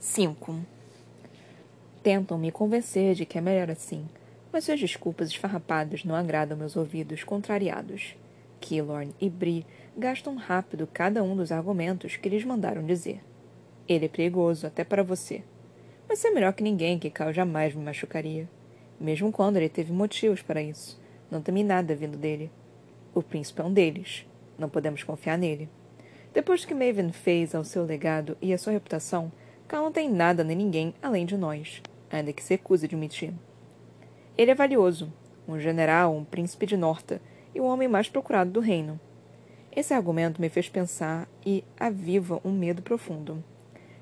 5. Tentam me convencer de que é melhor assim, mas suas desculpas esfarrapadas não agradam meus ouvidos contrariados. Killorn e Bri gastam rápido cada um dos argumentos que eles mandaram dizer. Ele é perigoso até para você. Mas é melhor que ninguém que Cal jamais me machucaria. Mesmo quando ele teve motivos para isso. Não temi nada vindo dele. O príncipe é um deles. Não podemos confiar nele. Depois que Maven fez ao seu legado e a sua reputação, Cal não tem nada nem ninguém além de nós, ainda que se recuse a admitir. Ele é valioso, um general, um príncipe de Norta e o homem mais procurado do reino. Esse argumento me fez pensar e aviva um medo profundo.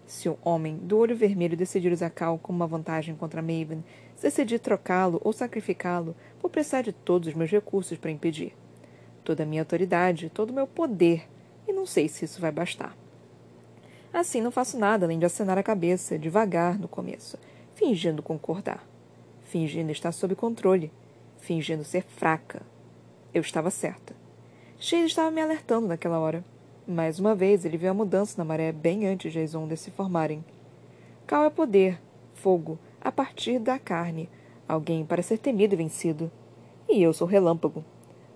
Se o homem do olho vermelho decidir usar Cal como uma vantagem contra Maven, se decidir trocá-lo ou sacrificá-lo, vou precisar de todos os meus recursos para impedir. Toda a minha autoridade, todo o meu poder, e não sei se isso vai bastar. Assim, não faço nada além de acenar a cabeça, devagar no começo, fingindo concordar. Fingindo estar sob controle. Fingindo ser fraca. Eu estava certa. Shane estava me alertando naquela hora. Mais uma vez, ele viu a mudança na maré bem antes de as ondas se formarem. Cal é poder, fogo, a partir da carne, alguém para ser temido e vencido. E eu sou relâmpago.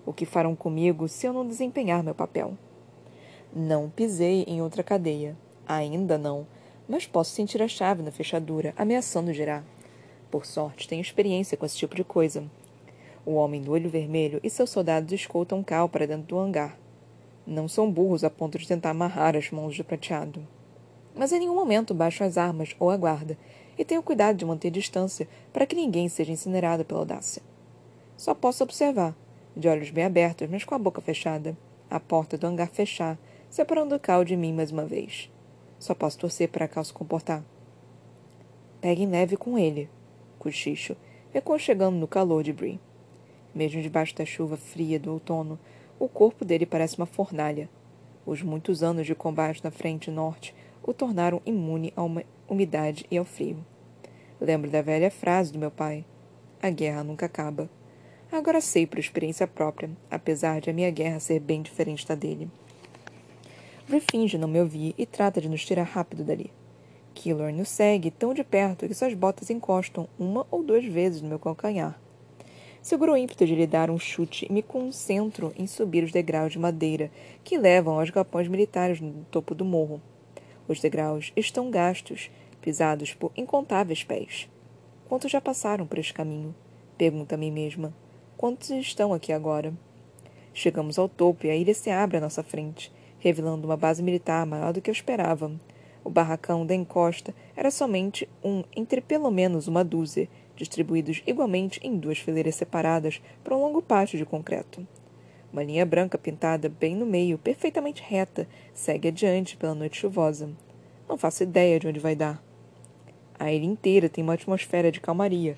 O que farão comigo se eu não desempenhar meu papel? Não pisei em outra cadeia. Ainda não, mas posso sentir a chave na fechadura, ameaçando girar. Por sorte, tenho experiência com esse tipo de coisa. O homem do olho vermelho e seus soldados escoltam Cal para dentro do hangar. Não são burros a ponto de tentar amarrar as mãos de prateado. Mas em nenhum momento baixo as armas ou a guarda, e tenho cuidado de manter distância para que ninguém seja incinerado pela audácia. Só posso observar, de olhos bem abertos, mas com a boca fechada, a porta do hangar fechar, separando Cal de mim mais uma vez. Só posso torcer para Cal se comportar. Peguem leve com ele, cochicho, reconchegando no calor de Brie. Mesmo debaixo da chuva fria do outono, o corpo dele parece uma fornalha. Os muitos anos de combate na frente norte o tornaram imune à umidade e ao frio. Lembro da velha frase do meu pai: A guerra nunca acaba. Agora sei por experiência própria, apesar de a minha guerra ser bem diferente da dele. Bri finge não me ouvir e trata de nos tirar rápido dali. Killor nos segue tão de perto que suas botas encostam uma ou duas vezes no meu calcanhar. Seguro o ímpeto de lhe dar um chute e me concentro em subir os degraus de madeira que levam aos galpões militares no topo do morro. Os degraus estão gastos, pisados por incontáveis pés. Quantos já passaram por este caminho? Pergunto a mim mesma. Quantos estão aqui agora? Chegamos ao topo e a ilha se abre à nossa frente revelando uma base militar maior do que eu esperava. O barracão da encosta era somente um entre pelo menos uma dúzia, distribuídos igualmente em duas fileiras separadas por um longo pátio de concreto. Uma linha branca pintada bem no meio, perfeitamente reta, segue adiante pela noite chuvosa. Não faço ideia de onde vai dar. A ilha inteira tem uma atmosfera de calmaria,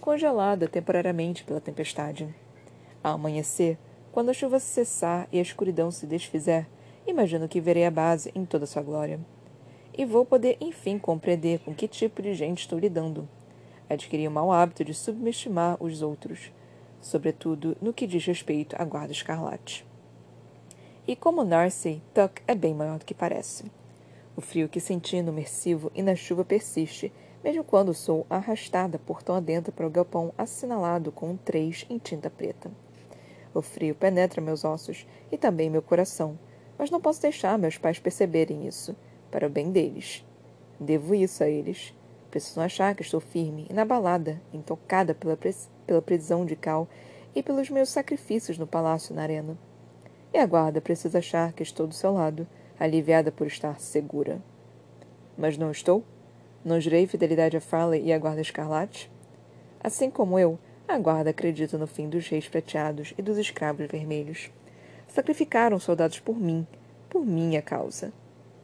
congelada temporariamente pela tempestade. Ao amanhecer, quando a chuva cessar e a escuridão se desfizer, imagino que verei a base em toda sua glória. E vou poder, enfim, compreender com que tipo de gente estou lidando. Adquiri o mau hábito de subestimar os outros, sobretudo no que diz respeito à Guarda Escarlate. E como Narcy, Tuck é bem maior do que parece. O frio que senti no mersivo e na chuva persiste, mesmo quando sou arrastada portão adentro para o galpão assinalado com um 3 em tinta preta. O frio penetra meus ossos e também meu coração, mas não posso deixar meus pais perceberem isso, para o bem deles. Devo isso a eles. Precisam achar que estou firme, inabalada, intocada pela, pela prisão de Cal e pelos meus sacrifícios no palácio na arena. E a guarda precisa achar que estou do seu lado, aliviada por estar segura. Mas não estou? Não jurei fidelidade a Farley e à guarda escarlate? Assim como eu, a guarda acredita no fim dos reis prateados e dos escravos vermelhos. Sacrificaram soldados por mim, por minha causa.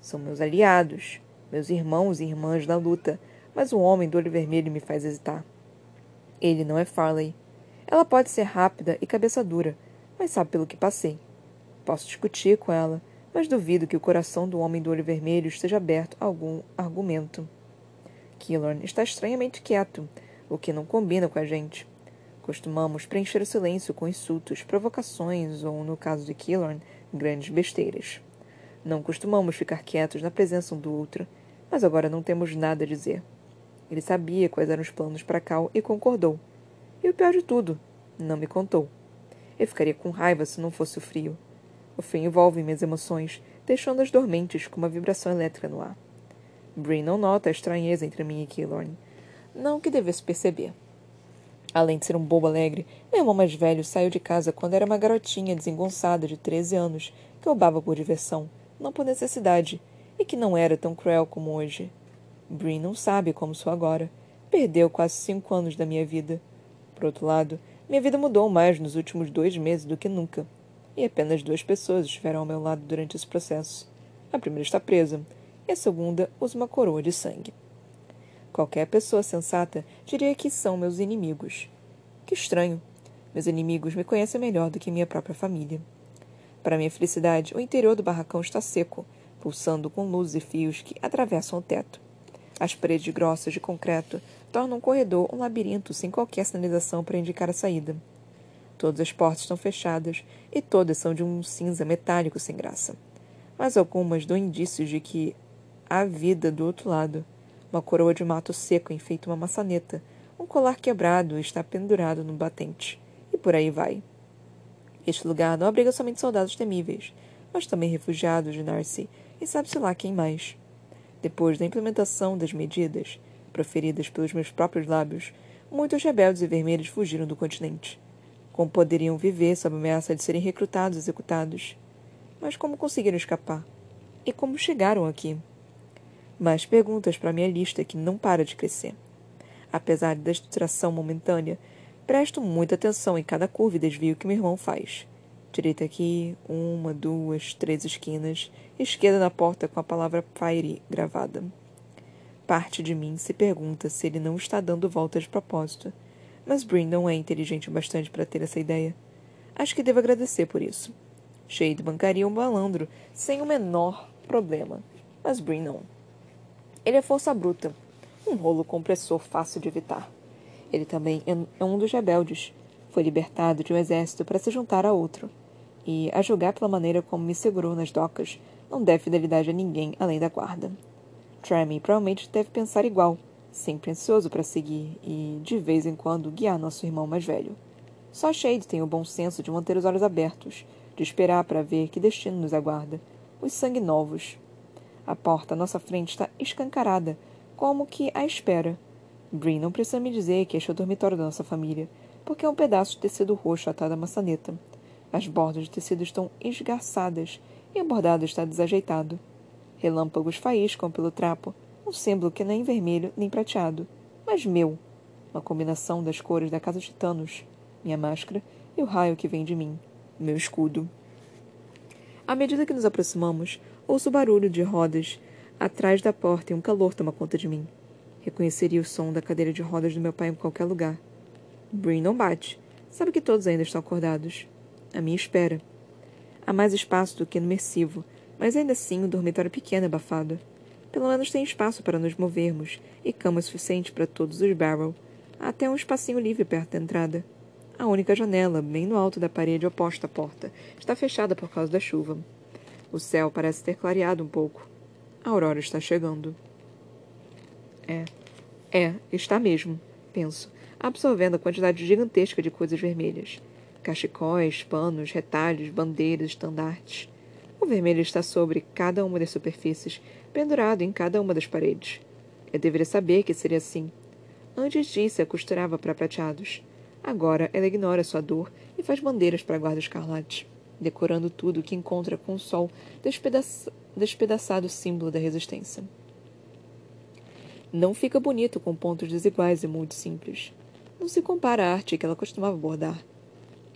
São meus aliados, meus irmãos e irmãs na luta, mas o homem do olho vermelho me faz hesitar. Ele não é Farley. Ela pode ser rápida e cabeça dura, mas sabe pelo que passei. Posso discutir com ela, mas duvido que o coração do homem do olho vermelho esteja aberto a algum argumento. Killorn está estranhamente quieto, o que não combina com a gente. Costumamos preencher o silêncio com insultos, provocações ou, no caso de Killorn, grandes besteiras. Não costumamos ficar quietos na presença um do outro. Mas agora não temos nada a dizer. Ele sabia quais eram os planos para Cal e concordou. E o pior de tudo, não me contou. Eu ficaria com raiva se não fosse o frio. O frio envolve minhas emoções, deixando-as dormentes com uma vibração elétrica no ar. Bree não nota a estranheza entre mim e Killorn. Não que devesse perceber. Além de ser um bobo alegre, meu irmão mais velho saiu de casa quando era uma garotinha desengonçada de 13 anos que roubava por diversão, não por necessidade, e que não era tão cruel como hoje. Bree não sabe como sou agora. Perdeu quase cinco anos da minha vida. Por outro lado, minha vida mudou mais nos últimos dois meses do que nunca. E apenas duas pessoas estiveram ao meu lado durante esse processo. A primeira está presa, e a segunda usa uma coroa de sangue. Qualquer pessoa sensata diria que são meus inimigos. Que estranho. Meus inimigos me conhecem melhor do que minha própria família. Para minha felicidade, o interior do barracão está seco, pulsando com luzes e fios que atravessam o teto. As paredes grossas de concreto tornam o corredor um labirinto sem qualquer sinalização para indicar a saída. Todas as portas estão fechadas e todas são de um cinza metálico sem graça. Mas algumas dão indícios de que há vida do outro lado uma coroa de mato seco enfeita uma maçaneta, um colar quebrado está pendurado no batente, e por aí vai. Este lugar não abriga somente soldados temíveis, mas também refugiados de Narcy e sabe-se lá quem mais. Depois da implementação das medidas, proferidas pelos meus próprios lábios, muitos rebeldes e vermelhos fugiram do continente. Como poderiam viver sob ameaça de serem recrutados e executados? Mas como conseguiram escapar? E como chegaram aqui? Mais perguntas para minha lista que não para de crescer. Apesar da distração momentânea, presto muita atenção em cada curva e desvio que meu irmão faz. Direita aqui, uma, duas, três esquinas, esquerda na porta com a palavra Fire gravada. Parte de mim se pergunta se ele não está dando voltas de propósito, mas Brin não é inteligente o bastante para ter essa ideia. Acho que devo agradecer por isso. Shade bancaria um malandro sem o menor problema, mas Brin não. Ele é força bruta, um rolo compressor fácil de evitar. Ele também é um dos rebeldes. Foi libertado de um exército para se juntar a outro. E, a julgar pela maneira como me segurou nas docas, não deve fidelidade a ninguém além da guarda. Tremy provavelmente deve pensar igual, sempre ansioso para seguir e, de vez em quando, guiar nosso irmão mais velho. Só Shade tem o bom senso de manter os olhos abertos, de esperar para ver que destino nos aguarda. Os sangue novos, a porta à nossa frente está escancarada, como que à espera. Bree não precisa me dizer que este é o dormitório da nossa família, porque é um pedaço de tecido roxo atado à maçaneta. As bordas de tecido estão esgarçadas e o bordado está desajeitado. Relâmpagos faíscam pelo trapo, um símbolo que nem vermelho nem prateado, mas meu. Uma combinação das cores da casa de Thanos, minha máscara e o raio que vem de mim, meu escudo. À medida que nos aproximamos, Ouço o barulho de rodas atrás da porta e um calor toma conta de mim. Reconheceria o som da cadeira de rodas do meu pai em qualquer lugar. Bree não bate. Sabe que todos ainda estão acordados. A minha espera. Há mais espaço do que no mersivo, mas ainda assim o dormitório é pequeno e abafado. Pelo menos tem espaço para nos movermos e cama suficiente para todos os Barrel. Há até um espacinho livre perto da entrada. A única janela, bem no alto da parede oposta à porta, está fechada por causa da chuva. O céu parece ter clareado um pouco. A aurora está chegando. É. É, está mesmo, penso, absorvendo a quantidade gigantesca de coisas vermelhas. Cachecóis, panos, retalhos, bandeiras, estandartes. O vermelho está sobre cada uma das superfícies, pendurado em cada uma das paredes. Eu deveria saber que seria assim. Antes disso, a costurava para prateados. Agora ela ignora sua dor e faz bandeiras para guarda escarlate decorando tudo o que encontra com o sol despedaça despedaçado símbolo da resistência. Não fica bonito com pontos desiguais e muito simples. Não se compara à arte que ela costumava bordar.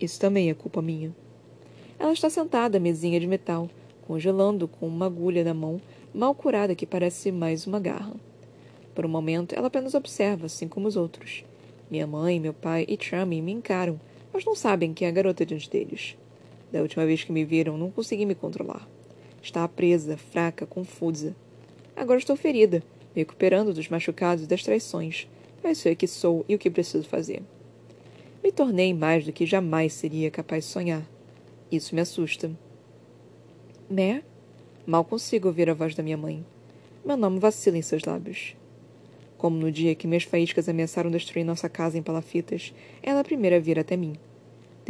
Isso também é culpa minha. Ela está sentada à mesinha de metal, congelando com uma agulha na mão, mal curada que parece mais uma garra. Por um momento, ela apenas observa, assim como os outros. Minha mãe, meu pai e Trummy me encaram, mas não sabem que é a garota diante deles. Da última vez que me viram, não consegui me controlar. Estava presa, fraca, confusa. Agora estou ferida, me recuperando dos machucados e das traições, mas sei o que sou e o que preciso fazer. Me tornei mais do que jamais seria capaz de sonhar. Isso me assusta. Né? Mal consigo ouvir a voz da minha mãe. Meu nome vacila em seus lábios. Como no dia que minhas faíscas ameaçaram destruir nossa casa em palafitas, ela primeira a vir até mim.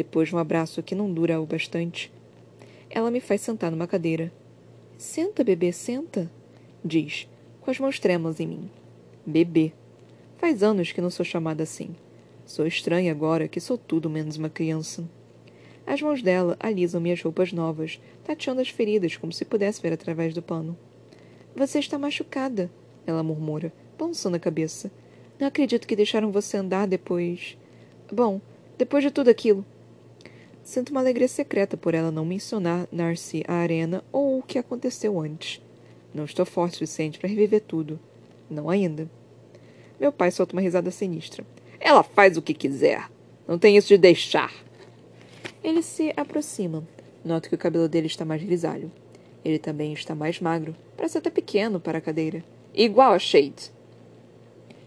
Depois de um abraço que não dura o bastante, ela me faz sentar numa cadeira. Senta, bebê, senta, diz, com as mãos trêmulas em mim. Bebê. Faz anos que não sou chamada assim. Sou estranha agora que sou tudo menos uma criança. As mãos dela alisam minhas roupas novas, tateando as feridas como se pudesse ver através do pano. Você está machucada, ela murmura, balançando a cabeça. Não acredito que deixaram você andar depois. Bom, depois de tudo aquilo. Sinto uma alegria secreta por ela não mencionar Narcy a arena ou o que aconteceu antes. Não estou forte o suficiente para reviver tudo. Não ainda. Meu pai solta uma risada sinistra. Ela faz o que quiser. Não tem isso de deixar. Ele se aproxima. Noto que o cabelo dele está mais grisalho. Ele também está mais magro. Parece até pequeno para a cadeira. Igual a Shade.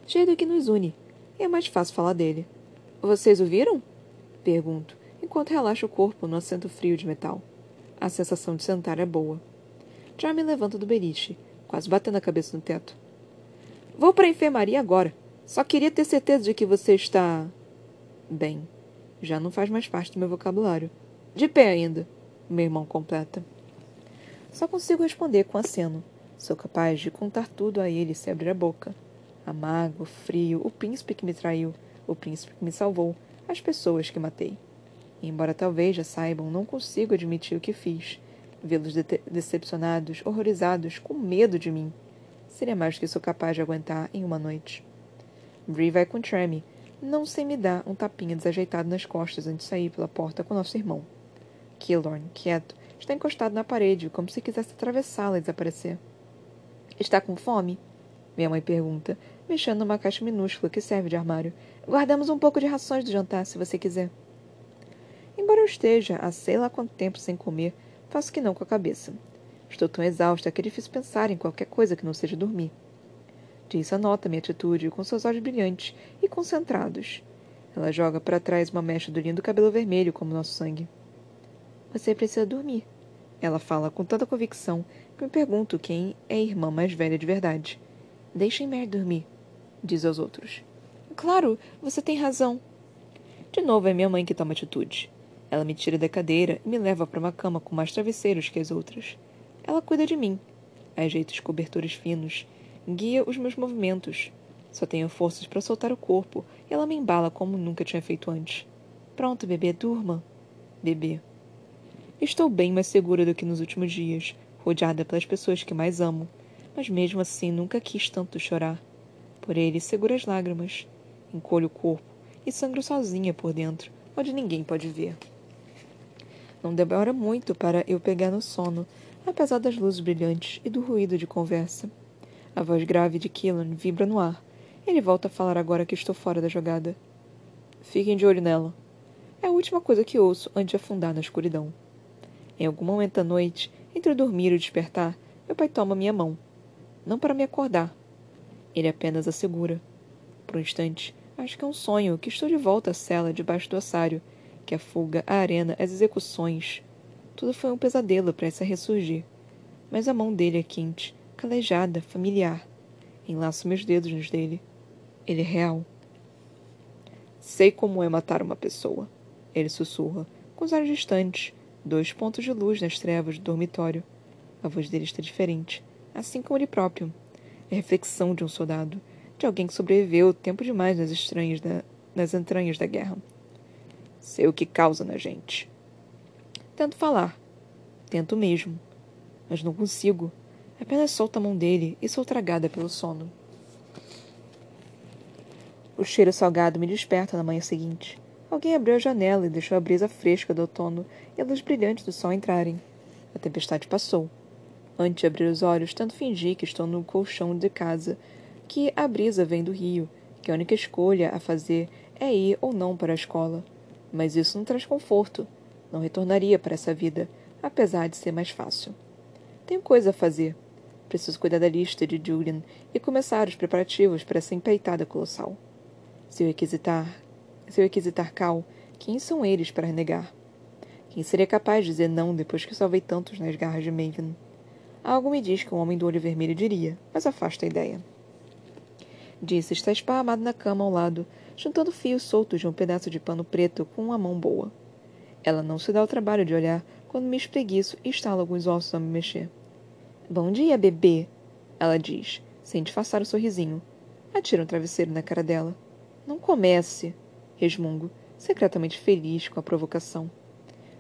Shade é que nos une. É mais fácil falar dele. Vocês o viram? Pergunto, enquanto relaxo o corpo no assento frio de metal. A sensação de sentar é boa. Já me levanta do beliche, quase batendo a cabeça no teto. Vou para a enfermaria agora. Só queria ter certeza de que você está. Bem, já não faz mais parte do meu vocabulário. De pé ainda, meu irmão completa. Só consigo responder com aceno. Sou capaz de contar tudo a ele se abrir a boca. A mágoa, o frio, o príncipe que me traiu, o príncipe que me salvou, as pessoas que matei. Embora talvez já saibam, não consigo admitir o que fiz. Vê-los de decepcionados, horrorizados, com medo de mim. Seria mais do que sou capaz de aguentar em uma noite. Bree vai com Tremmy, não sem me dar um tapinha desajeitado nas costas antes de sair pela porta com nosso irmão. Killorn, quieto, está encostado na parede, como se quisesse atravessá-la e desaparecer. Está com fome? Minha mãe pergunta, mexendo numa caixa minúscula que serve de armário. Guardamos um pouco de rações do jantar, se você quiser. Embora eu esteja há sei lá quanto tempo sem comer, faço que não com a cabeça. Estou tão exausta que é difícil pensar em qualquer coisa que não seja dormir. Diz anota minha atitude com seus olhos brilhantes e concentrados. Ela joga para trás uma mecha do lindo cabelo vermelho como nosso sangue. Você precisa dormir. Ela fala com tanta convicção que me pergunto quem é a irmã mais velha de verdade. Deixem Mary dormir, diz aos outros. Claro, você tem razão. De novo é minha mãe que toma atitude. Ela me tira da cadeira e me leva para uma cama com mais travesseiros que as outras. Ela cuida de mim. Ajeita os cobertores finos. Guia os meus movimentos. Só tenho forças para soltar o corpo e ela me embala como nunca tinha feito antes. Pronto, bebê, durma. Bebê. Estou bem mais segura do que nos últimos dias, rodeada pelas pessoas que mais amo mas mesmo assim nunca quis tanto chorar. Por ele seguro as lágrimas, encolho o corpo e sangro sozinha por dentro, onde ninguém pode ver. Não demora muito para eu pegar no sono, apesar das luzes brilhantes e do ruído de conversa. A voz grave de Killan vibra no ar. Ele volta a falar agora que estou fora da jogada. Fiquem de olho nela. É a última coisa que ouço antes de afundar na escuridão. Em algum momento da noite, entre o dormir e o despertar, meu pai toma minha mão não para me acordar. Ele apenas assegura. Por um instante, acho que é um sonho que estou de volta à cela debaixo do ossário, que a fuga, a arena, as execuções. Tudo foi um pesadelo prestes a ressurgir. Mas a mão dele é quente, calejada, familiar. Enlaço meus dedos nos dele. Ele é real. Sei como é matar uma pessoa. Ele sussurra, com os olhos distantes, dois pontos de luz nas trevas do dormitório. A voz dele está diferente assim como ele próprio. É reflexão de um soldado, de alguém que sobreviveu tempo demais nas, estranhas da, nas entranhas da guerra. Sei o que causa na gente. Tento falar. Tento mesmo. Mas não consigo. Apenas solto a mão dele e sou tragada pelo sono. O cheiro salgado me desperta na manhã seguinte. Alguém abriu a janela e deixou a brisa fresca do outono e a luz brilhante do sol entrarem. A tempestade passou. Antes de abrir os olhos, tento fingir que estou no colchão de casa, que a brisa vem do rio, que a única escolha a fazer é ir ou não para a escola. Mas isso não traz conforto. Não retornaria para essa vida, apesar de ser mais fácil. Tenho coisa a fazer. Preciso cuidar da lista de Julian e começar os preparativos para essa empeitada colossal. Se eu requisitar, se eu requisitar Cal, quem são eles para renegar? Quem seria capaz de dizer não depois que salvei tantos nas garras de Maven? Algo me diz que um homem do olho vermelho diria, mas afasta a ideia. Disse está esparramado na cama ao lado, juntando fios soltos de um pedaço de pano preto com uma mão boa. Ela não se dá o trabalho de olhar quando me espreguiço e estalo alguns ossos a me mexer. Bom dia, bebê, ela diz, sem disfarçar o sorrisinho. Atira um travesseiro na cara dela. Não comece, resmungo, secretamente feliz com a provocação.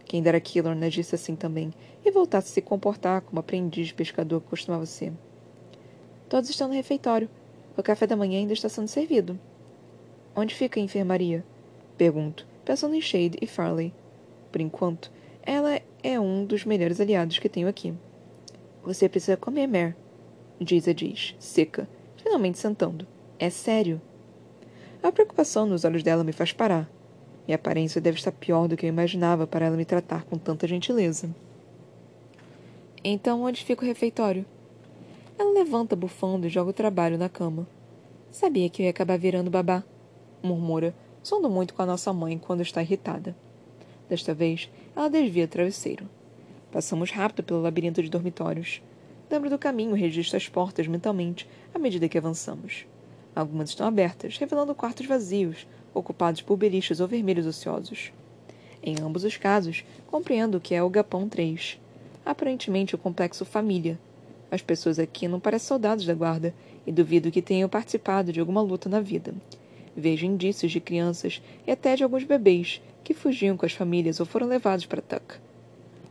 Quem dera Killorn agisse assim também e voltasse a se comportar como aprendiz de pescador que costumava ser. Todos estão no refeitório. O café da manhã ainda está sendo servido. Onde fica a enfermaria? Pergunto, pensando em Shade e Farley. Por enquanto, ela é um dos melhores aliados que tenho aqui. Você precisa comer, Mer. Giza diz, seca, finalmente sentando. É sério. A preocupação nos olhos dela me faz parar. Minha aparência deve estar pior do que eu imaginava para ela me tratar com tanta gentileza. Então, onde fica o refeitório? Ela levanta bufando e joga o trabalho na cama. Sabia que eu ia acabar virando babá, murmura, sondo muito com a nossa mãe quando está irritada. Desta vez, ela desvia o travesseiro. Passamos rápido pelo labirinto de dormitórios. Lembro do caminho registro as portas mentalmente à medida que avançamos. Algumas estão abertas, revelando quartos vazios, ocupados por beliches ou vermelhos ociosos. Em ambos os casos, compreendo que é o Gapão 3. Aparentemente o complexo família. As pessoas aqui não parecem soldados da guarda e duvido que tenham participado de alguma luta na vida. Vejo indícios de crianças e até de alguns bebês que fugiam com as famílias ou foram levados para Tuck.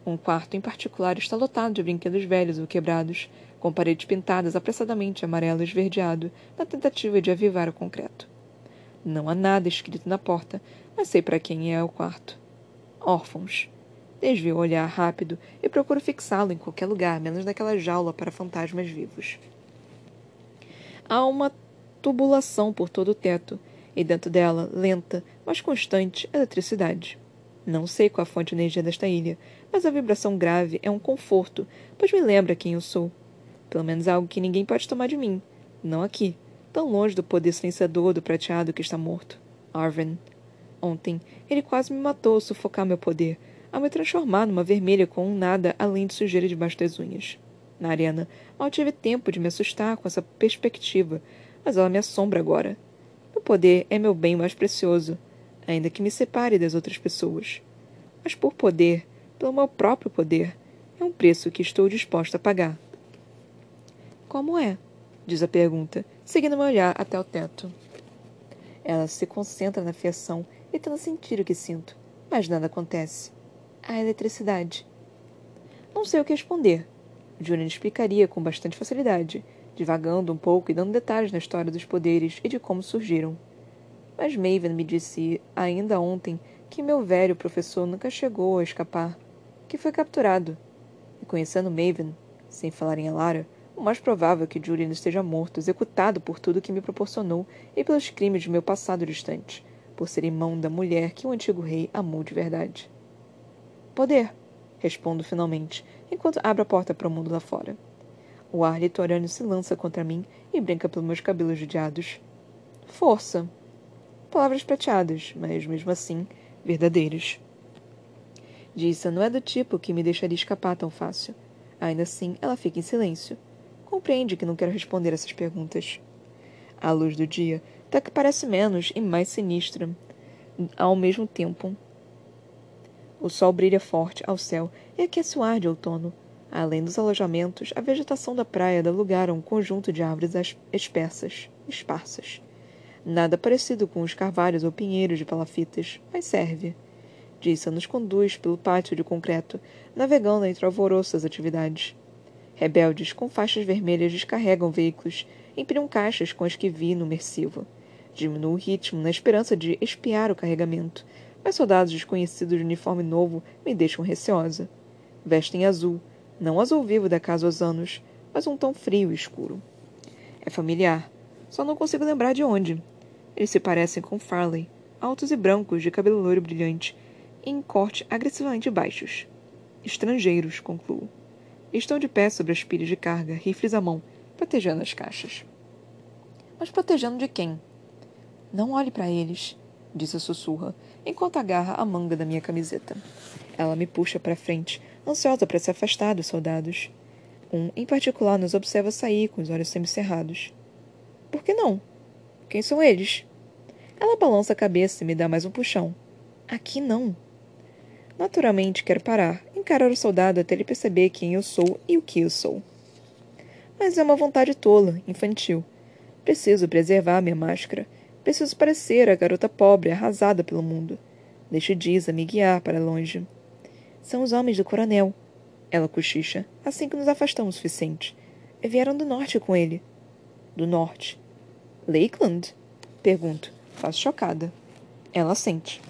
Um quarto em particular está lotado de brinquedos velhos ou quebrados, com paredes pintadas apressadamente amarelo esverdeado, na tentativa de avivar o concreto. Não há nada escrito na porta, mas sei para quem é o quarto. Órfãos. Desvio o olhar rápido e procuro fixá-lo em qualquer lugar, menos naquela jaula para fantasmas vivos. Há uma tubulação por todo o teto, e dentro dela, lenta, mas constante, eletricidade. Não sei qual a fonte de energia desta ilha, mas a vibração grave é um conforto, pois me lembra quem eu sou. Pelo menos algo que ninguém pode tomar de mim. Não aqui, tão longe do poder silenciador do prateado que está morto. Arvin. Ontem, ele quase me matou ao sufocar meu poder, ao me transformar numa vermelha com um nada além de sujeira debaixo das unhas. Na arena, mal tive tempo de me assustar com essa perspectiva, mas ela me assombra agora. Meu poder é meu bem mais precioso, ainda que me separe das outras pessoas. Mas por poder, pelo meu próprio poder, é um preço que estou disposta a pagar. Como é? diz a pergunta, seguindo meu olhar até o teto. Ela se concentra na fiação, tentando sentir o que sinto, mas nada acontece. A eletricidade. Não sei o que responder. Julian explicaria com bastante facilidade, divagando um pouco e dando detalhes na história dos poderes e de como surgiram. Mas Maven me disse ainda ontem que meu velho professor nunca chegou a escapar, que foi capturado. E conhecendo Maven, sem falar em Alara, o mais provável é que Julian esteja morto, executado por tudo que me proporcionou e pelos crimes de meu passado distante, por ser irmão da mulher que o antigo rei amou de verdade. Poder, respondo finalmente, enquanto abro a porta para o mundo lá fora. O ar litorâneo se lança contra mim e brinca pelos meus cabelos judiados. Força. Palavras prateadas, mas mesmo assim, verdadeiras. Dissa não é do tipo que me deixaria escapar tão fácil. Ainda assim, ela fica em silêncio. Compreende que não quero responder essas perguntas. A luz do dia, até que parece menos e mais sinistra. Ao mesmo tempo, o sol brilha forte ao céu e aquece o ar de outono, Além dos alojamentos, a vegetação da praia dá lugar a um conjunto de árvores espessas, esparsas. Nada parecido com os carvalhos ou pinheiros de palafitas, mas serve. Dissa nos conduz pelo pátio de concreto, navegando entre alvoroças atividades. Rebeldes com faixas vermelhas descarregam veículos, empilham caixas com as que vi no Mersivo. Diminuo o ritmo na esperança de espiar o carregamento, mas soldados desconhecidos de uniforme novo me deixam receosa. Vestem azul, não azul vivo da casa Osanos, mas um tom frio e escuro. É familiar, só não consigo lembrar de onde. Eles se parecem com Farley, altos e brancos, de cabelo loiro brilhante, e em corte agressivamente baixos. Estrangeiros, concluo. Estão de pé sobre as pilhas de carga, rifles à mão, protegendo as caixas. Mas protegendo de quem? Não olhe para eles, disse sussurra, enquanto agarra a manga da minha camiseta. Ela me puxa para frente, ansiosa para se afastar dos soldados. Um, em particular, nos observa sair com os olhos semicerrados. Por que não? Quem são eles? Ela balança a cabeça e me dá mais um puxão. Aqui não. Naturalmente, quero parar, encarar o soldado até ele perceber quem eu sou e o que eu sou. Mas é uma vontade tola, infantil. Preciso preservar minha máscara. Preciso parecer a garota pobre arrasada pelo mundo. Deixe Diza me guiar para longe. São os homens do coronel. Ela cochicha, assim que nos afastamos o suficiente. Vieram do norte com ele. Do norte. Lakeland? Pergunto, quase chocada. Ela sente.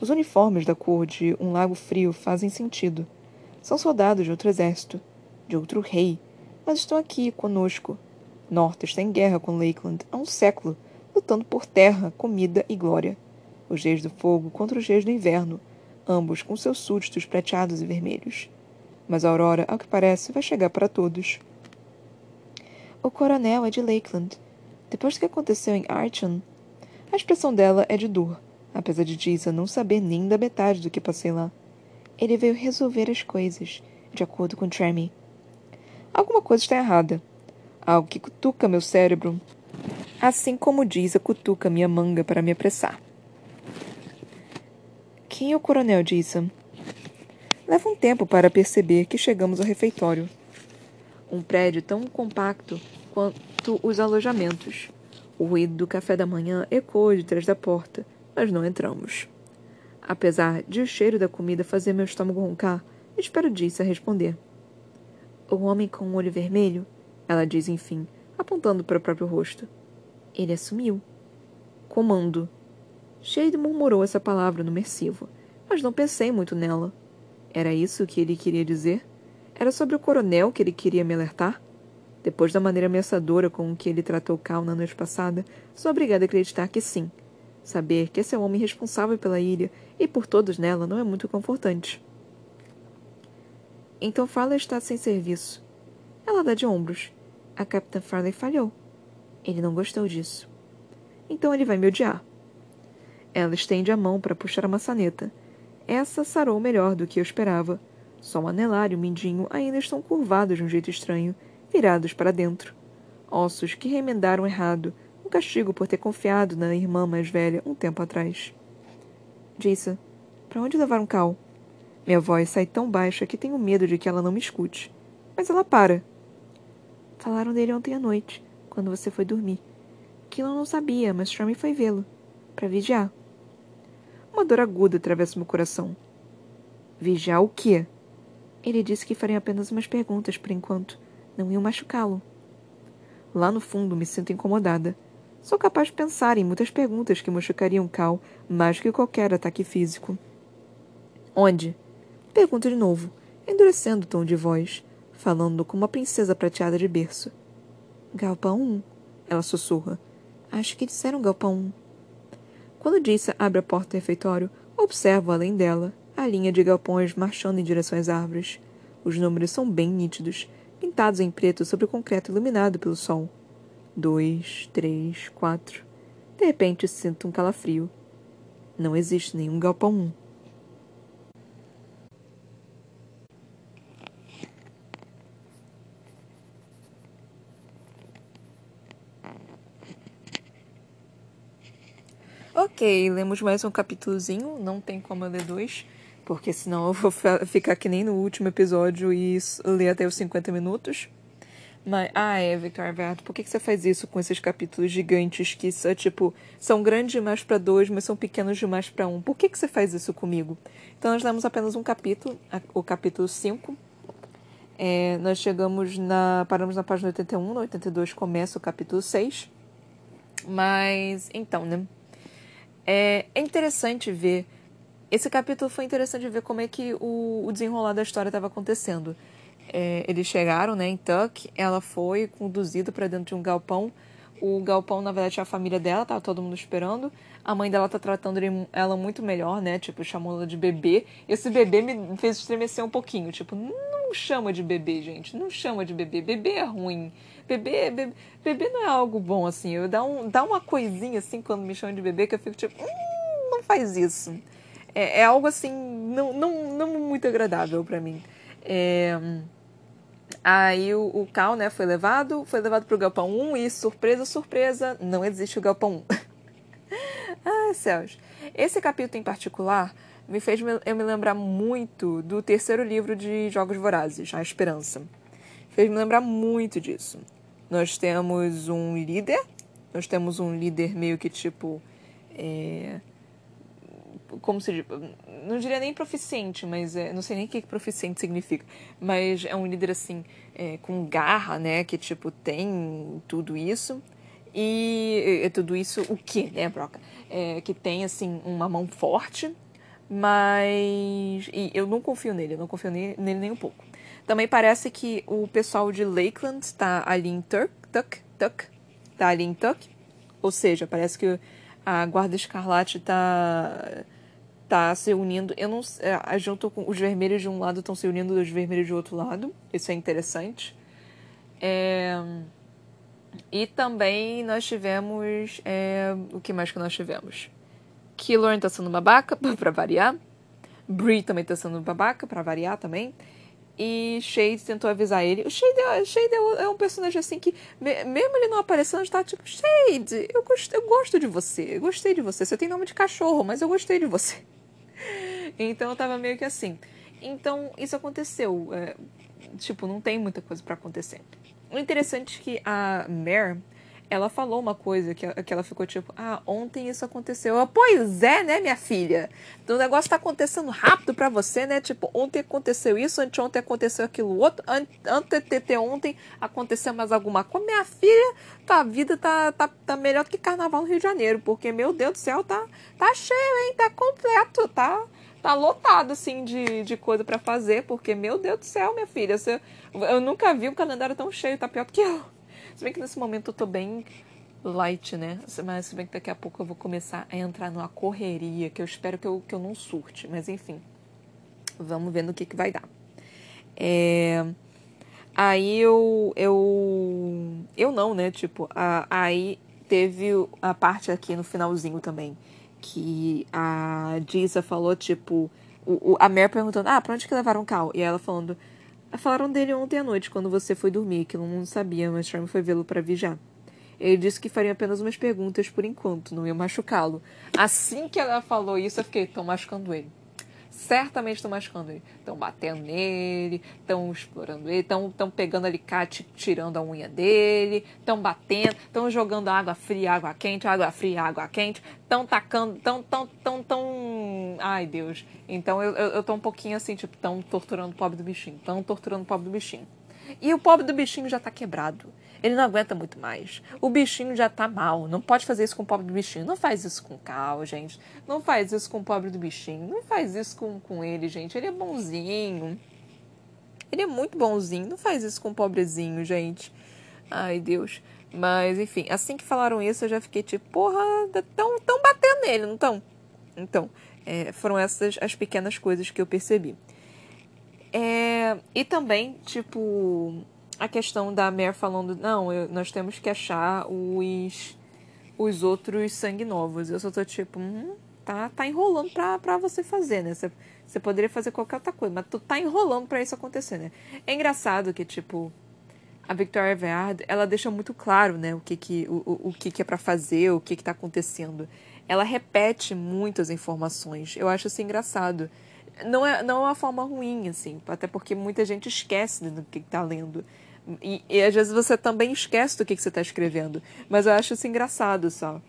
Os uniformes da cor de um lago frio fazem sentido. São soldados de outro exército, de outro rei, mas estão aqui conosco. Norte está em guerra com Lakeland há um século, lutando por terra, comida e glória. Os reis do fogo contra os reis do inverno, ambos com seus súditos prateados e vermelhos. Mas a aurora, ao que parece, vai chegar para todos. O coronel é de Lakeland. Depois do que aconteceu em Archon, a expressão dela é de dor apesar de Jason não saber nem da metade do que passei lá. Ele veio resolver as coisas, de acordo com Tremmy. Alguma coisa está errada. Algo que cutuca meu cérebro, assim como Jason cutuca minha manga para me apressar. Quem é o coronel Jason? Leva um tempo para perceber que chegamos ao refeitório. Um prédio tão compacto quanto os alojamentos. O ruído do café da manhã ecoa de trás da porta, mas não entramos. Apesar de o cheiro da comida fazer meu estômago roncar, espero Disse a responder. O homem com o olho vermelho? Ela diz enfim, apontando para o próprio rosto. Ele assumiu. Comando. Shade murmurou essa palavra no mersivo, mas não pensei muito nela. Era isso que ele queria dizer? Era sobre o coronel que ele queria me alertar? Depois da maneira ameaçadora com que ele tratou Cal na noite passada, sou obrigada a acreditar que sim. Saber que esse é o homem responsável pela ilha e por todos nela não é muito confortante. Então Farley está sem serviço. Ela dá de ombros. A Capitã Farley falhou. Ele não gostou disso. Então ele vai me odiar. Ela estende a mão para puxar a maçaneta. Essa sarou melhor do que eu esperava. Só o anelar e o mindinho ainda estão curvados de um jeito estranho, virados para dentro. Ossos que remendaram errado, um castigo por ter confiado na irmã mais velha um tempo atrás. Disse: Para onde levar um Cal? Minha voz sai tão baixa que tenho medo de que ela não me escute. Mas ela para. Falaram dele ontem à noite, quando você foi dormir. Killan não sabia, mas Stormy foi vê-lo. Para vigiar. Uma dor aguda atravessa meu coração. Vigiar o quê? Ele disse que faria apenas umas perguntas por enquanto. Não iam machucá-lo. Lá no fundo me sinto incomodada. Sou capaz de pensar em muitas perguntas que machucariam Cal mais que qualquer ataque físico. Onde? Pergunto de novo, endurecendo o tom de voz, falando como uma princesa prateada de berço. Galpão 1, ela sussurra. Acho que disseram Galpão 1. Quando Dissa abre a porta do refeitório, observo além dela a linha de galpões marchando em direção às árvores. Os números são bem nítidos, pintados em preto sobre o concreto iluminado pelo sol dois, três, quatro. De repente sinto um calafrio. Não existe nenhum galpão um. Ok, lemos mais um capítulozinho. Não tem como eu ler dois, porque senão eu vou ficar que nem no último episódio e ler até os 50 minutos. Mas, ah, é, Victor Alberto, por que, que você faz isso com esses capítulos gigantes que são, tipo, são grandes demais para dois, mas são pequenos demais para um? Por que, que você faz isso comigo? Então, nós damos apenas um capítulo, o capítulo 5. É, nós chegamos na. Paramos na página 81, no 82 começa o capítulo 6. Mas, então, né? É, é interessante ver. Esse capítulo foi interessante ver como é que o, o desenrolar da história estava acontecendo é, eles chegaram né, em Tuck, ela foi conduzida para dentro de um galpão. O galpão, na verdade, é a família dela, tava todo mundo esperando. A mãe dela tá tratando ela muito melhor, né? Tipo, chamou ela de bebê. Esse bebê me fez estremecer um pouquinho. Tipo, não chama de bebê, gente. Não chama de bebê. Bebê é ruim. Bebê, bebê, bebê não é algo bom, assim. Eu dá, um, dá uma coisinha, assim, quando me chamam de bebê, que eu fico tipo, hum, não faz isso. É, é algo, assim, não, não, não muito agradável para mim. É Aí o, o Cal, né, foi levado, foi levado pro Galpão 1 e, surpresa, surpresa, não existe o Galpão 1. Ai, céus. Esse capítulo em particular me fez eu me lembrar muito do terceiro livro de Jogos Vorazes, A Esperança. Fez me lembrar muito disso. Nós temos um líder, nós temos um líder meio que tipo. É, como se não diria nem proficiente, mas é, não sei nem o que proficiente significa, mas é um líder assim é, com garra, né, que tipo tem tudo isso e, e tudo isso o que, né, Broca? É, que tem assim uma mão forte, mas e eu não confio nele, eu não confio nele, nele nem um pouco. Também parece que o pessoal de Lakeland está ali em Turk, Tuck, Tuck, tá ali em Tuck, ou seja, parece que a Guarda Escarlate está tá se unindo. Eu não é, junto com os vermelhos de um lado estão se unindo os vermelhos do outro lado. Isso é interessante. É, e também nós tivemos é, o que mais que nós tivemos? Killorn tá sendo babaca para variar. Bree também tá sendo babaca para variar também. E Shade tentou avisar ele. O Shade, é, Shade é, é um personagem assim que, mesmo ele não aparecendo, está tipo, Shade, eu gosto, eu gosto de você, eu gostei de você. Você tem nome de cachorro, mas eu gostei de você. Então eu tava meio que assim. Então isso aconteceu. É, tipo, não tem muita coisa para acontecer. O interessante é que a Mare, ela falou uma coisa que, que ela ficou tipo, ah, ontem isso aconteceu. Eu, pois é, né, minha filha? Então, o negócio tá acontecendo rápido para você, né? Tipo, ontem aconteceu isso, anteontem aconteceu aquilo outro, antes ontem aconteceu mais alguma coisa. Minha filha, tua vida tá, tá, tá melhor do que carnaval no Rio de Janeiro, porque, meu Deus do céu, tá, tá cheio, hein? Tá completo, tá? Tá lotado, assim, de, de coisa para fazer, porque, meu Deus do céu, minha filha, você, eu nunca vi um calendário tão cheio, tá pior do que eu. Se bem que nesse momento eu tô bem light, né? Mas se bem que daqui a pouco eu vou começar a entrar numa correria, que eu espero que eu, que eu não surte. Mas enfim, vamos ver no que, que vai dar. É... Aí eu, eu. Eu não, né? Tipo, a, aí teve a parte aqui no finalzinho também. Que a Disa falou, tipo. O, o, a Mer perguntando, ah, pra onde que levaram o Cal? E ela falando, Falaram dele ontem à noite, quando você foi dormir, que não sabia, mas Charme foi vê-lo para vigiar. Ele disse que faria apenas umas perguntas por enquanto, não ia machucá-lo. Assim que ela falou isso, eu fiquei, estão machucando ele certamente estão machucando ele. Estão batendo nele, estão explorando ele, estão pegando alicate, tirando a unha dele, estão batendo, estão jogando água fria, água quente, água fria, água quente, estão tacando, estão, tão, tão, tão. Ai, Deus. Então eu, eu, eu tô um pouquinho assim, tipo, estão torturando o pobre do bichinho, estão torturando o pobre do bichinho. E o pobre do bichinho já tá quebrado. Ele não aguenta muito mais. O bichinho já tá mal. Não pode fazer isso com o pobre do bichinho. Não faz isso com o Cal, gente. Não faz isso com o pobre do bichinho. Não faz isso com, com ele, gente. Ele é bonzinho. Ele é muito bonzinho. Não faz isso com o pobrezinho, gente. Ai, Deus. Mas, enfim, assim que falaram isso, eu já fiquei tipo, porra, tão, tão batendo nele, não tão? Então, é, foram essas as pequenas coisas que eu percebi. É, e também, tipo, a questão da Mare falando, não, eu, nós temos que achar os, os outros sangue novos. Eu só tô tipo, hum, tá, tá enrolando pra, pra você fazer, né? Você, poderia fazer qualquer outra coisa, mas tu tá enrolando pra isso acontecer, né? É engraçado que, tipo, a Victoria Everard, ela deixa muito claro, né, o que que, o, o que, que é para fazer, o que que tá acontecendo. Ela repete muitas informações. Eu acho isso engraçado. Não é, não é uma forma ruim, assim, até porque muita gente esquece do que está lendo. E, e, às vezes você também esquece do que, que você está escrevendo. Mas eu acho isso engraçado só.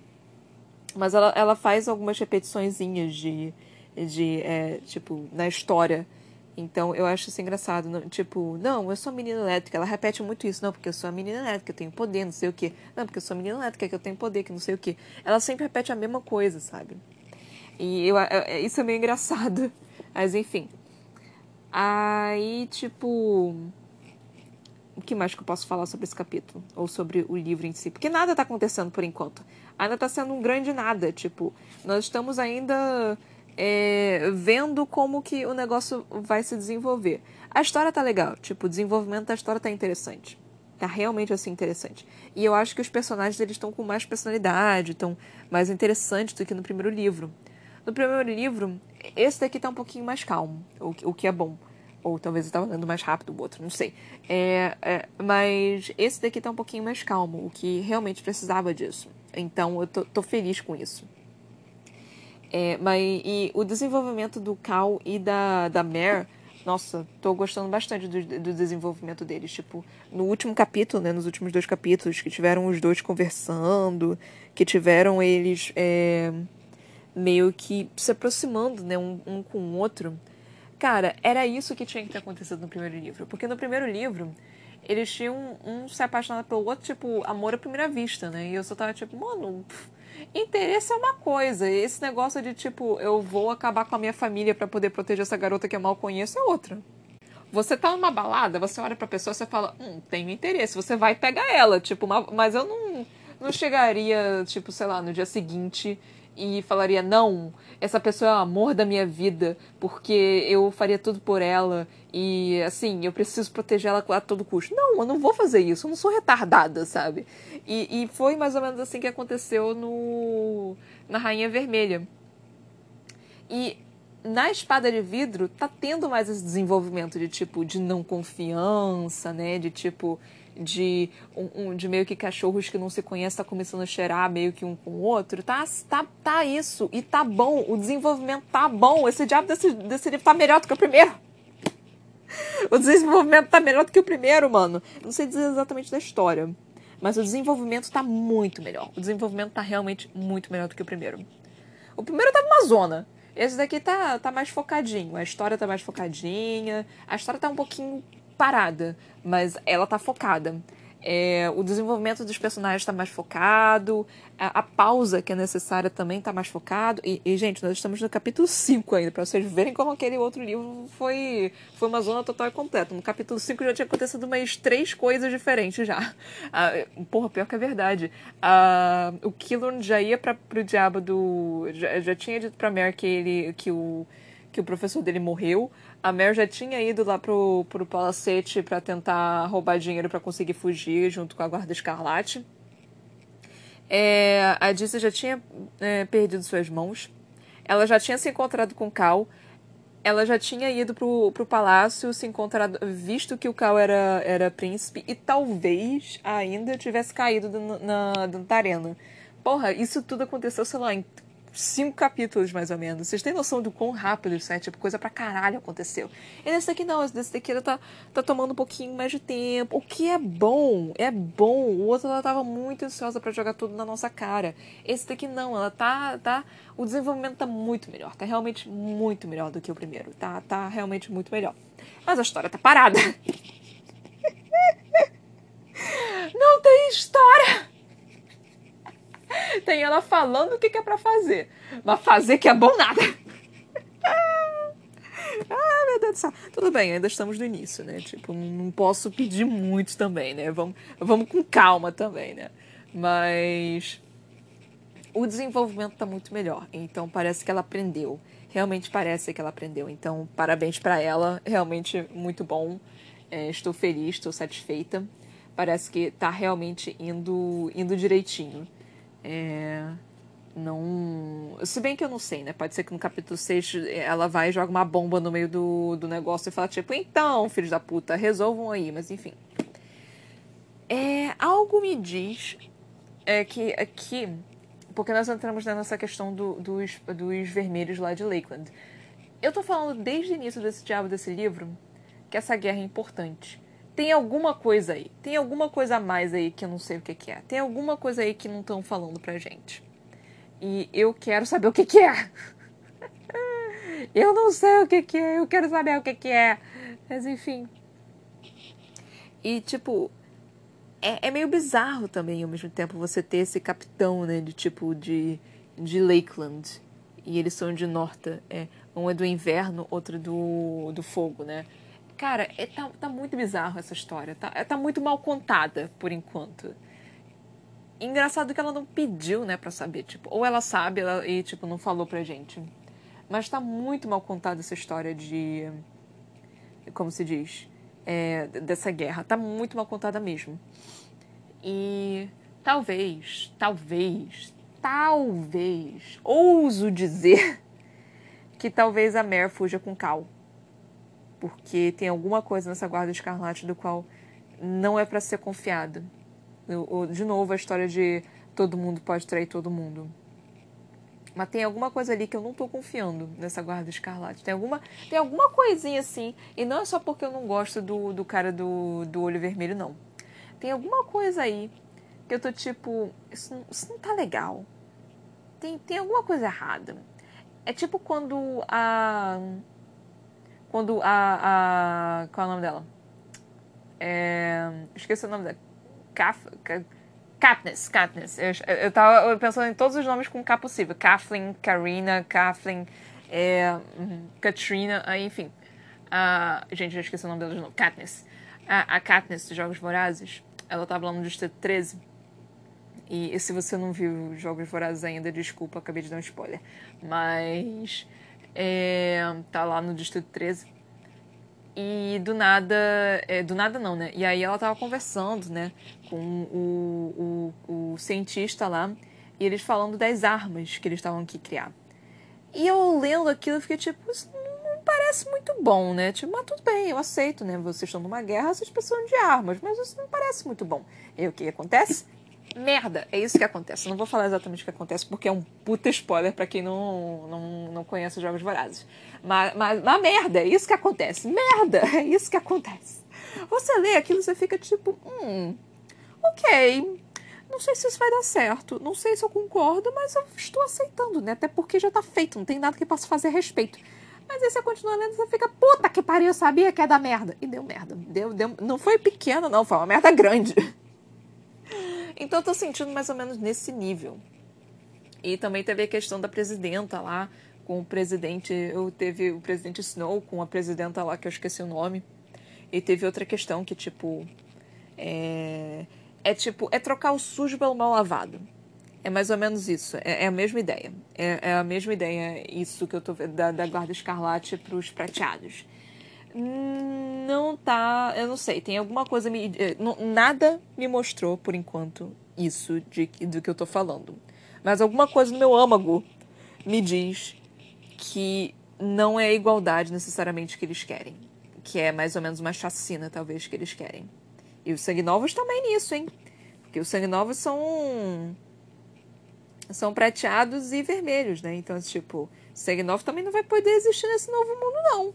Mas ela, ela faz algumas repetiçõezinhas de, de é, tipo, na história. Então eu acho isso engraçado. Não, tipo, não, eu sou menina elétrica. Ela repete muito isso. Não, porque eu sou a menina elétrica, eu tenho poder, não sei o quê. Não, porque eu sou menina elétrica, que eu tenho poder, que não sei o quê. Ela sempre repete a mesma coisa, sabe? E eu, é, isso é meio engraçado. Mas enfim. Aí, tipo o que mais que eu posso falar sobre esse capítulo? Ou sobre o livro em si? Porque nada está acontecendo por enquanto. Ainda está sendo um grande nada. Tipo, nós estamos ainda é, vendo como que o negócio vai se desenvolver. A história tá legal. Tipo, o desenvolvimento da história tá interessante. Tá realmente assim interessante. E eu acho que os personagens eles estão com mais personalidade, estão mais interessantes do que no primeiro livro. No primeiro livro, esse daqui tá um pouquinho mais calmo, o, o que é bom. Ou talvez eu tava andando mais rápido o outro, não sei. É, é, mas esse daqui tá um pouquinho mais calmo, o que realmente precisava disso. Então eu tô, tô feliz com isso. É, mas e o desenvolvimento do Cal e da, da Mare, nossa, tô gostando bastante do, do desenvolvimento deles. Tipo, no último capítulo, né, nos últimos dois capítulos, que tiveram os dois conversando, que tiveram eles é, meio que se aproximando, né, um, um com o outro. Cara, era isso que tinha que ter acontecido no primeiro livro. Porque no primeiro livro, eles tinham um, um se apaixonado pelo outro, tipo, amor à primeira vista, né? E eu só tava tipo, mano, pff, interesse é uma coisa. Esse negócio de, tipo, eu vou acabar com a minha família para poder proteger essa garota que eu mal conheço é outra. Você tá numa balada, você olha pra pessoa e fala, hum, tenho interesse. Você vai pegar ela, tipo, mas eu não, não chegaria, tipo, sei lá, no dia seguinte e falaria: não, essa pessoa é o amor da minha vida, porque eu faria tudo por ela e assim, eu preciso proteger ela a todo custo. Não, eu não vou fazer isso, eu não sou retardada, sabe? E, e foi mais ou menos assim que aconteceu no na Rainha Vermelha. E na espada de vidro tá tendo mais esse desenvolvimento de tipo de não confiança, né? De tipo de, um, um, de meio que cachorros que não se conhecem tá começando a cheirar meio que um com o outro. Tá, tá, tá isso. E tá bom. O desenvolvimento tá bom. Esse diabo desse, desse livro tá melhor do que o primeiro. O desenvolvimento tá melhor do que o primeiro, mano. Não sei dizer exatamente da história. Mas o desenvolvimento tá muito melhor. O desenvolvimento tá realmente muito melhor do que o primeiro. O primeiro tava uma zona. Esse daqui tá, tá mais focadinho. A história tá mais focadinha. A história tá um pouquinho parada, mas ela tá focada. É, o desenvolvimento dos personagens está mais focado, a, a, pausa que é necessária também está mais focado. E, e, gente, nós estamos no capítulo 5 ainda, para vocês verem como aquele outro livro foi, foi uma zona total e completa. No capítulo 5 já tinha acontecido umas três coisas diferentes já. Ah, porra, pior que é verdade. Ah, o Killorn já ia para pro diabo do. Já, já tinha dito pra Mer que, ele, que, o, que o professor dele morreu. A Mare já tinha ido lá pro, pro palacete para tentar roubar dinheiro para conseguir fugir junto com a guarda escarlate. É, a Dizzy já tinha é, perdido suas mãos. Ela já tinha se encontrado com Cal. Ela já tinha ido pro, pro palácio, se encontrado, visto que o Cal era, era príncipe e talvez ainda tivesse caído na, na, na arena. Porra, isso tudo aconteceu, sei lá, em cinco capítulos, mais ou menos. Vocês têm noção do quão rápido isso é? Tipo, coisa pra caralho aconteceu. E nesse daqui não, esse daqui tá, tá tomando um pouquinho mais de tempo. O que é bom, é bom. O outro ela tava muito ansiosa para jogar tudo na nossa cara. Esse daqui não, ela tá, tá. O desenvolvimento tá muito melhor. Tá realmente muito melhor do que o primeiro. Tá, tá realmente muito melhor. Mas a história tá parada. não tem história! Tem ela falando o que, que é para fazer. Mas fazer que é bom nada. ah, meu Deus do céu. Tudo bem, ainda estamos no início, né? Tipo, não posso pedir muito também, né? Vamos, vamos com calma também, né? Mas o desenvolvimento está muito melhor. Então parece que ela aprendeu. Realmente parece que ela aprendeu. Então, parabéns para ela. Realmente muito bom. É, estou feliz, estou satisfeita. Parece que está realmente indo, indo direitinho. É, não. Se bem que eu não sei, né? Pode ser que no capítulo 6 ela vai e joga uma bomba no meio do, do negócio e fala, tipo, então, filhos da puta, resolvam aí, mas enfim. É, algo me diz é que aqui. Porque nós entramos nessa questão do, dos, dos vermelhos lá de Lakeland. Eu tô falando desde o início desse diabo desse livro que essa guerra é importante tem alguma coisa aí. Tem alguma coisa a mais aí que eu não sei o que, que é. Tem alguma coisa aí que não estão falando pra gente. E eu quero saber o que, que é. eu não sei o que, que é, eu quero saber o que, que é. Mas enfim. E tipo, é, é meio bizarro também ao mesmo tempo você ter esse capitão, né? De tipo de, de Lakeland. E eles são de Norta. É, um é do inverno, outro é do, do fogo, né? Cara, é, tá, tá muito bizarro essa história. Tá, é, tá muito mal contada, por enquanto. Engraçado que ela não pediu, né, pra saber. Tipo, ou ela sabe ela, e, tipo, não falou pra gente. Mas tá muito mal contada essa história de. Como se diz? É, dessa guerra. Tá muito mal contada mesmo. E talvez, talvez, talvez, ouso dizer que talvez a Mer fuja com Cal Porque tem alguma coisa nessa guarda escarlate do qual não é para ser confiado. De novo, a história de todo mundo pode trair todo mundo. Mas tem alguma coisa ali que eu não tô confiando nessa guarda escarlate. Tem alguma, tem alguma coisinha assim. E não é só porque eu não gosto do, do cara do, do olho vermelho, não. Tem alguma coisa aí que eu tô tipo. Isso, isso não tá legal. Tem, tem alguma coisa errada. É tipo quando a. Quando a. a qual é o nome dela? É, esqueci o nome dela. Caf, Katniss, Katniss. Eu, eu tava pensando em todos os nomes com K possível. Kathleen, Karina, Kathleen, é, uhum, Katrina, enfim. Uh, gente, já esqueci o nome dela de novo. Katniss. A, a Katniss dos Jogos Vorazes, ela tava lá no Distrito 13. E, e se você não viu Jogos Vorazes ainda, desculpa, acabei de dar um spoiler. Mas é, tá lá no Distrito 13. E do nada, é, do nada não, né? E aí ela tava conversando, né, com o, o, o cientista lá, e eles falando das armas que eles estavam aqui criar. E eu lendo aquilo, eu fiquei tipo, isso não parece muito bom, né? Tipo, mas tudo bem, eu aceito, né? Vocês estão numa guerra, vocês precisam de armas, mas isso não parece muito bom. E o que acontece? Merda. É isso que acontece. Eu não vou falar exatamente o que acontece, porque é um puta spoiler para quem não, não, não conhece os Jogos Vorazes. Mas, mas, mas merda, é isso que acontece. Merda, é isso que acontece. Você lê aquilo você fica tipo, hum, ok. Não sei se isso vai dar certo. Não sei se eu concordo, mas eu estou aceitando, né? Até porque já tá feito, não tem nada que possa fazer a respeito. Mas aí você continua lendo você fica, puta que pariu, eu sabia que ia dar merda. E deu merda. Deu, deu, não foi pequeno, não, foi uma merda grande. Então tô sentindo mais ou menos nesse nível. E também teve a questão da presidenta lá, com o presidente. Eu teve o presidente Snow com a presidenta lá, que eu esqueci o nome. E teve outra questão que, tipo. É, é tipo. É trocar o sujo pelo mal lavado. É mais ou menos isso. É, é a mesma ideia. É, é, a mesma ideia, isso que eu tô vendo, da, da Guarda Escarlate pros prateados não tá. Eu não sei, tem alguma coisa. Me, eh, nada me mostrou, por enquanto, isso de, do que eu tô falando. Mas alguma coisa no meu âmago me diz que não é a igualdade necessariamente que eles querem. Que é mais ou menos uma chacina, talvez, que eles querem. E os sangue novos também nisso, hein? Porque os sangue novos são. São prateados e vermelhos, né? Então, tipo, sangue novo também não vai poder existir nesse novo mundo, não.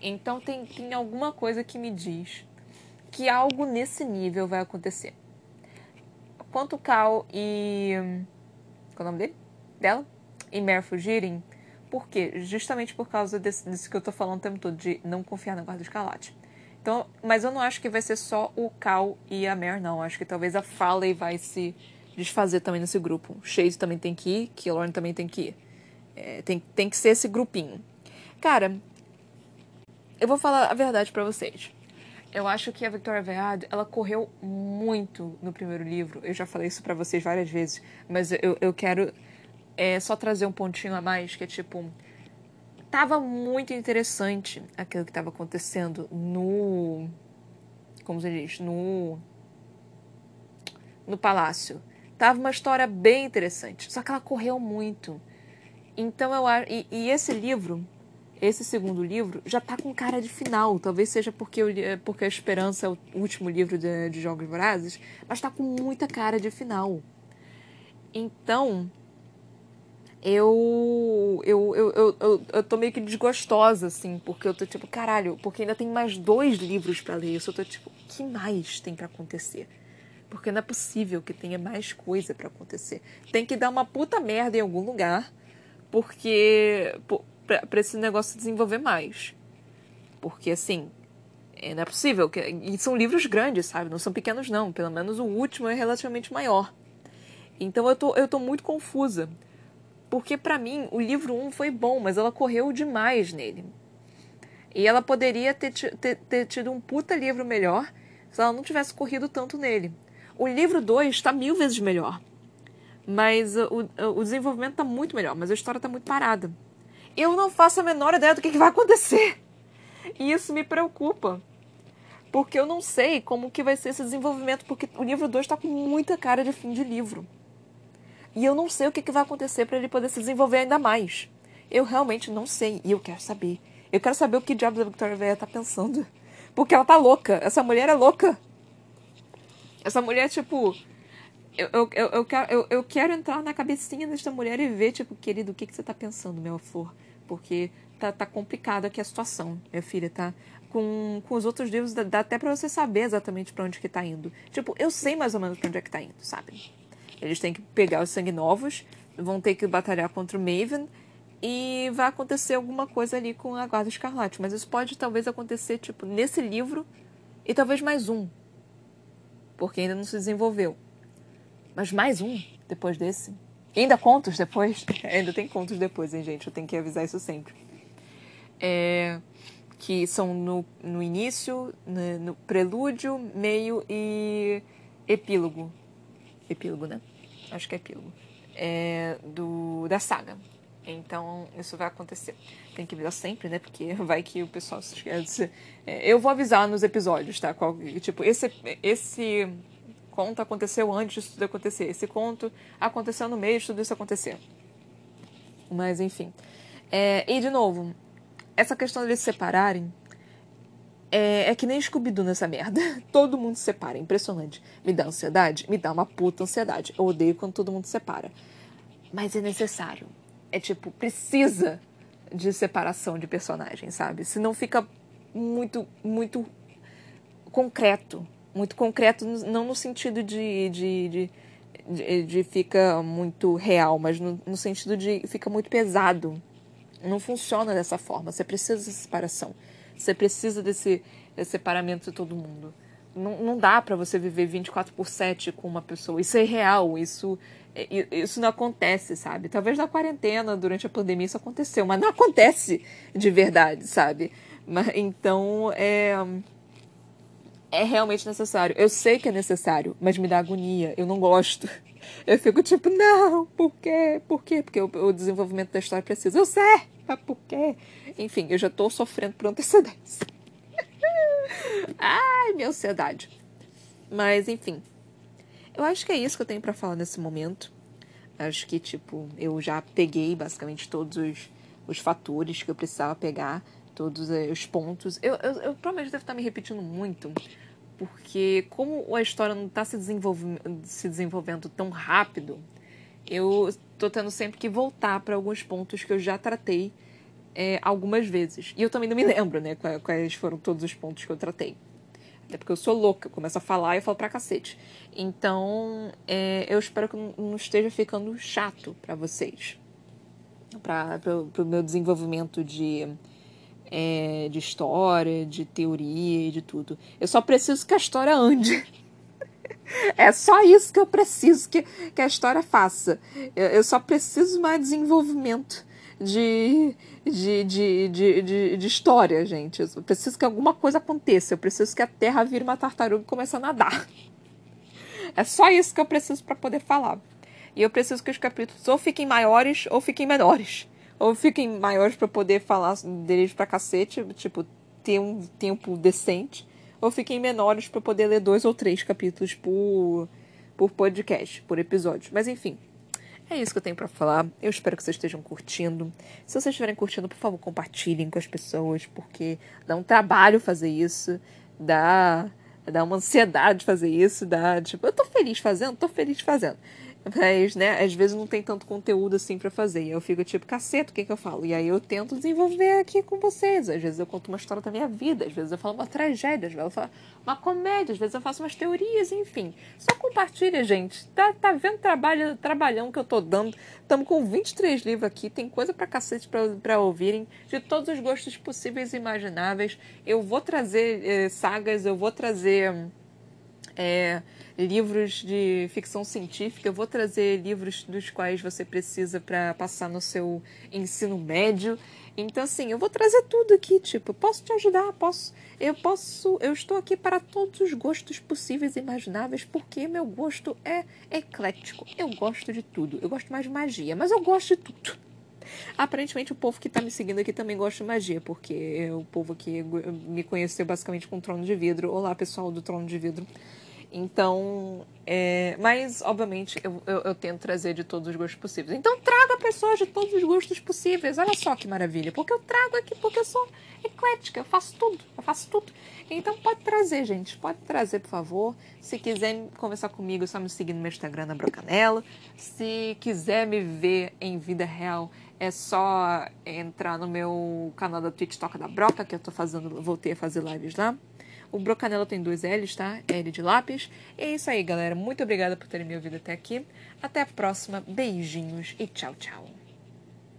Então tem, tem alguma coisa que me diz que algo nesse nível vai acontecer. Quanto Cal e. Qual é o nome dele? Dela? E Mare fugirem. Por quê? Justamente por causa desse, desse que eu tô falando o tempo todo, de não confiar na Guarda Escarlate. Então, mas eu não acho que vai ser só o Cal e a Mare, não. Acho que talvez a Farley vai se desfazer também nesse grupo. Chase também tem que ir, Killorn também tem que ir. É, tem, tem que ser esse grupinho. Cara, eu vou falar a verdade para vocês. Eu acho que a Victoria Vead, ela correu muito no primeiro livro. Eu já falei isso para vocês várias vezes, mas eu, eu quero é, só trazer um pontinho a mais, que é tipo... Tava muito interessante aquilo que estava acontecendo no... Como se diz? No... No palácio. Tava uma história bem interessante, só que ela correu muito. Então eu acho... E, e esse livro esse segundo livro já tá com cara de final. Talvez seja porque, eu, porque a Esperança é o último livro de, de Jogos Vorazes, mas tá com muita cara de final. Então, eu, eu, eu, eu, eu, eu tô meio que desgostosa, assim, porque eu tô tipo, caralho, porque ainda tem mais dois livros para ler. Eu tô tipo, que mais tem para acontecer? Porque não é possível que tenha mais coisa para acontecer. Tem que dar uma puta merda em algum lugar, porque para esse negócio se desenvolver mais. Porque, assim, é, não é possível. Que, e são livros grandes, sabe? Não são pequenos, não. Pelo menos o último é relativamente maior. Então eu tô, eu tô muito confusa. Porque, para mim, o livro 1 foi bom, mas ela correu demais nele. E ela poderia ter, ter, ter tido um puta livro melhor se ela não tivesse corrido tanto nele. O livro 2 está mil vezes melhor. Mas o, o desenvolvimento está muito melhor, mas a história está muito parada eu não faço a menor ideia do que, que vai acontecer. E isso me preocupa. Porque eu não sei como que vai ser esse desenvolvimento, porque o livro 2 está com muita cara de fim de livro. E eu não sei o que, que vai acontecer para ele poder se desenvolver ainda mais. Eu realmente não sei. E eu quero saber. Eu quero saber o que diabos a Victoria Veia tá pensando. Porque ela tá louca. Essa mulher é louca. Essa mulher, tipo. Eu, eu, eu, quero, eu, eu quero entrar na cabecinha desta mulher e ver, tipo, querido, o que, que você tá pensando, meu flor? Porque tá, tá complicada aqui a situação, minha filha, tá? Com, com os outros livros, dá, dá até pra você saber exatamente para onde que tá indo. Tipo, eu sei mais ou menos pra onde é que tá indo, sabe? Eles têm que pegar os sangue novos, vão ter que batalhar contra o Maven e vai acontecer alguma coisa ali com a Guarda Escarlate. Mas isso pode talvez acontecer, tipo, nesse livro e talvez mais um. Porque ainda não se desenvolveu. Mas mais um depois desse. Ainda contos depois. ainda tem contos depois, hein, gente? Eu tenho que avisar isso sempre. É, que são no, no início, no, no prelúdio, meio e epílogo. Epílogo, né? Acho que é epílogo. É, do, da saga. Então, isso vai acontecer. Tem que avisar sempre, né? Porque vai que o pessoal se esquece. É, eu vou avisar nos episódios, tá? Qual, tipo, esse, esse conto aconteceu antes disso tudo acontecer. Esse conto aconteceu no meio de tudo isso acontecer. Mas, enfim. É, e, de novo, essa questão deles se separarem é, é, que nem Scooby-Doo nessa merda. Todo mundo se separa, impressionante. Me dá ansiedade? Me dá uma puta ansiedade. Eu odeio quando todo mundo se separa. Mas é necessário é tipo, precisa de separação de personagens, sabe? Senão fica muito, muito concreto. Muito concreto, não no sentido de, de, de, de, de fica muito real, mas no, no sentido de fica muito pesado. Não funciona dessa forma. Você precisa dessa separação. Você precisa desse, desse separamento de todo mundo. Não, não dá para você viver 24 por 7 com uma pessoa. Isso é real. Isso isso não acontece, sabe? Talvez na quarentena, durante a pandemia, isso aconteceu, mas não acontece de verdade, sabe? Então, é. É realmente necessário. Eu sei que é necessário, mas me dá agonia. Eu não gosto. Eu fico tipo, não, por quê? Por quê? Porque o, o desenvolvimento da história precisa. Eu sei, mas por quê? Enfim, eu já tô sofrendo por antecedência. Ai, minha ansiedade. Mas, enfim, eu acho que é isso que eu tenho para falar nesse momento. Acho que, tipo, eu já peguei basicamente todos os, os fatores que eu precisava pegar, todos eh, os pontos. Eu, eu, eu provavelmente devo estar me repetindo muito, porque como a história não está se, se desenvolvendo tão rápido, eu estou tendo sempre que voltar para alguns pontos que eu já tratei é, algumas vezes. E eu também não me lembro, né, quais foram todos os pontos que eu tratei. Até porque eu sou louca, eu começo a falar e eu falo pra cacete. Então, é, eu espero que não esteja ficando chato para vocês. Para o meu desenvolvimento de, é, de história, de teoria e de tudo. Eu só preciso que a história ande. É só isso que eu preciso que, que a história faça. Eu, eu só preciso mais desenvolvimento de, de, de, de, de, de história, gente. Eu preciso que alguma coisa aconteça. Eu preciso que a Terra vire uma tartaruga e comece a nadar. É só isso que eu preciso para poder falar. E eu preciso que os capítulos ou fiquem maiores ou fiquem menores. Ou fiquem maiores para poder falar deles pra cacete, tipo, ter um tempo decente. Ou fiquem menores para poder ler dois ou três capítulos por, por podcast, por episódio. Mas enfim, é isso que eu tenho para falar. Eu espero que vocês estejam curtindo. Se vocês estiverem curtindo, por favor, compartilhem com as pessoas, porque dá um trabalho fazer isso, dá, dá uma ansiedade fazer isso, dá, tipo, eu tô feliz fazendo, tô feliz fazendo. Mas, né, às vezes não tem tanto conteúdo assim para fazer. E eu fico tipo, caceta, o que que eu falo? E aí eu tento desenvolver aqui com vocês. Às vezes eu conto uma história da minha vida, às vezes eu falo uma tragédia, às vezes eu falo uma comédia, às vezes eu faço umas teorias, enfim. Só compartilha, gente. Tá, tá vendo trabalho, trabalhão que eu tô dando? Estamos com 23 livros aqui, tem coisa pra cacete pra, ouvirem, de todos os gostos possíveis e imagináveis. Eu vou trazer eh, sagas, eu vou trazer. É, livros de ficção científica, eu vou trazer livros dos quais você precisa para passar no seu ensino médio. Então, assim, eu vou trazer tudo aqui, tipo, posso te ajudar, posso, eu posso, eu estou aqui para todos os gostos possíveis e imagináveis, porque meu gosto é eclético. Eu gosto de tudo. Eu gosto mais de magia, mas eu gosto de tudo. Aparentemente o povo que está me seguindo aqui também gosta de magia, porque o povo aqui me conheceu basicamente com o Trono de Vidro. Olá, pessoal do Trono de Vidro. Então, é, mas obviamente eu, eu, eu, tento trazer de todos os gostos possíveis. Então traga pessoas de todos os gostos possíveis. Olha só que maravilha. Porque eu trago aqui, porque eu sou eclética, eu faço tudo, eu faço tudo. Então pode trazer, gente. Pode trazer, por favor. Se quiser conversar comigo, é só me seguir no meu Instagram na Brocanela. Se quiser me ver em vida real, é só entrar no meu canal da Twitch Toca da Broca, que eu tô fazendo, voltei a fazer lives lá. O Brocanela tem dois L's, tá? L de lápis. E é isso aí, galera. Muito obrigada por terem me ouvido até aqui. Até a próxima. Beijinhos e tchau, tchau.